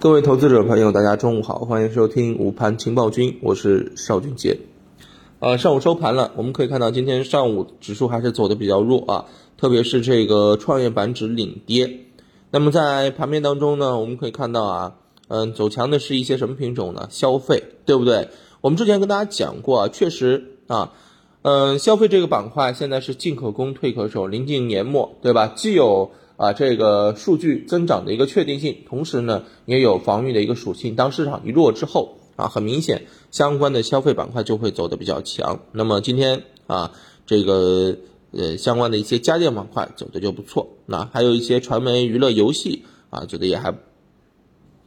各位投资者朋友，大家中午好，欢迎收听午盘情报君，我是邵俊杰。呃，上午收盘了，我们可以看到今天上午指数还是走的比较弱啊，特别是这个创业板指领跌。那么在盘面当中呢，我们可以看到啊，嗯，走强的是一些什么品种呢？消费，对不对？我们之前跟大家讲过啊，确实啊，嗯，消费这个板块现在是进可攻退可守，临近年末，对吧？既有啊，这个数据增长的一个确定性，同时呢，也有防御的一个属性。当市场一弱之后，啊，很明显，相关的消费板块就会走的比较强。那么今天啊，这个呃，相关的一些家电板块走的就不错。那还有一些传媒、娱乐、游戏啊，走的也还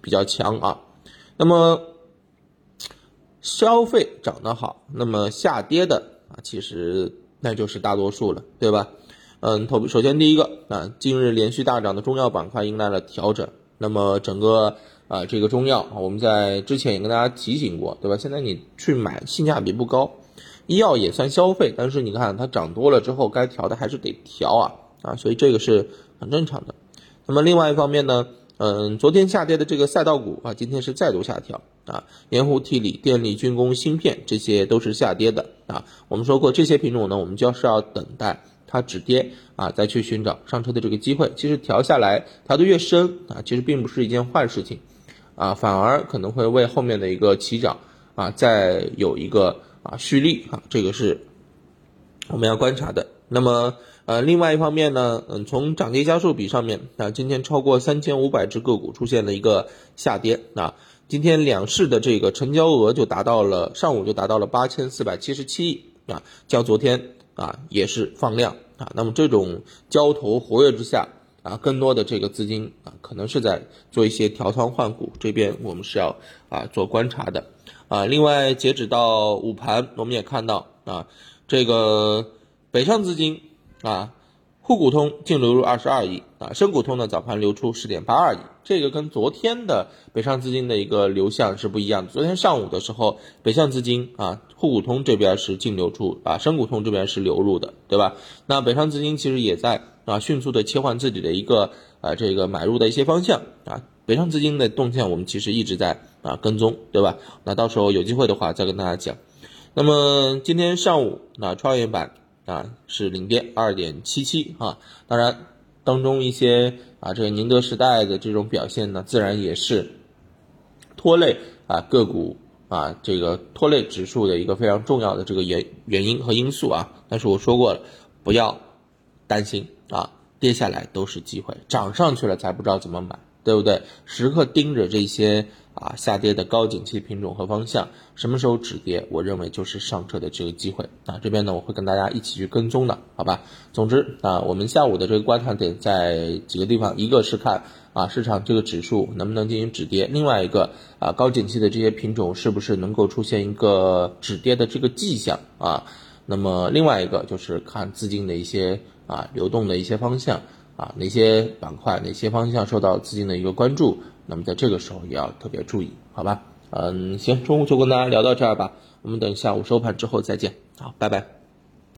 比较强啊。那么消费涨得好，那么下跌的啊，其实那就是大多数了，对吧？嗯，头首先第一个啊，近日连续大涨的中药板块迎来了调整。那么整个啊这个中药，我们在之前也跟大家提醒过，对吧？现在你去买性价比不高，医药也算消费，但是你看它涨多了之后，该调的还是得调啊啊，所以这个是很正常的。那么另外一方面呢，嗯，昨天下跌的这个赛道股啊，今天是再度下调啊，盐湖提锂、电力、军工、芯片这些都是下跌的啊。我们说过这些品种呢，我们就是要等待。它止跌啊，再去寻找上车的这个机会。其实调下来调的越深啊，其实并不是一件坏事情啊，反而可能会为后面的一个起涨啊，再有一个啊蓄力啊，这个是我们要观察的。那么呃，另外一方面呢，嗯，从涨跌家数比上面啊，今天超过三千五百只个股出现了一个下跌啊，今天两市的这个成交额就达到了上午就达到了八千四百七十七亿啊，较昨天啊也是放量。啊，那么这种交投活跃之下啊，更多的这个资金啊，可能是在做一些调仓换股，这边我们是要啊做观察的啊。另外，截止到午盘，我们也看到啊，这个北上资金啊。沪股通净流入二十二亿啊，深股通呢早盘流出十点八二亿，这个跟昨天的北上资金的一个流向是不一样的。昨天上午的时候，北向资金啊，沪股通这边是净流出啊，深股通这边是流入的，对吧？那北上资金其实也在啊迅速的切换自己的一个啊这个买入的一些方向啊，北上资金的动向我们其实一直在啊跟踪，对吧？那到时候有机会的话再跟大家讲。那么今天上午那创业板。啊，是领跌二点七七啊，当然当中一些啊，这个宁德时代的这种表现呢，自然也是拖累啊个股啊这个拖累指数的一个非常重要的这个原原因和因素啊。但是我说过了，不要担心啊，跌下来都是机会，涨上去了才不知道怎么买，对不对？时刻盯着这些。啊，下跌的高景气品种和方向，什么时候止跌？我认为就是上车的这个机会啊。这边呢，我会跟大家一起去跟踪的，好吧？总之啊，我们下午的这个观察点在几个地方，一个是看啊市场这个指数能不能进行止跌，另外一个啊高景气的这些品种是不是能够出现一个止跌的这个迹象啊？那么另外一个就是看资金的一些啊流动的一些方向。啊，哪些板块、哪些方向受到资金的一个关注？那么在这个时候也要特别注意，好吧？嗯，行，中午就跟大家聊到这儿吧，我们等下午收盘之后再见，好，拜拜。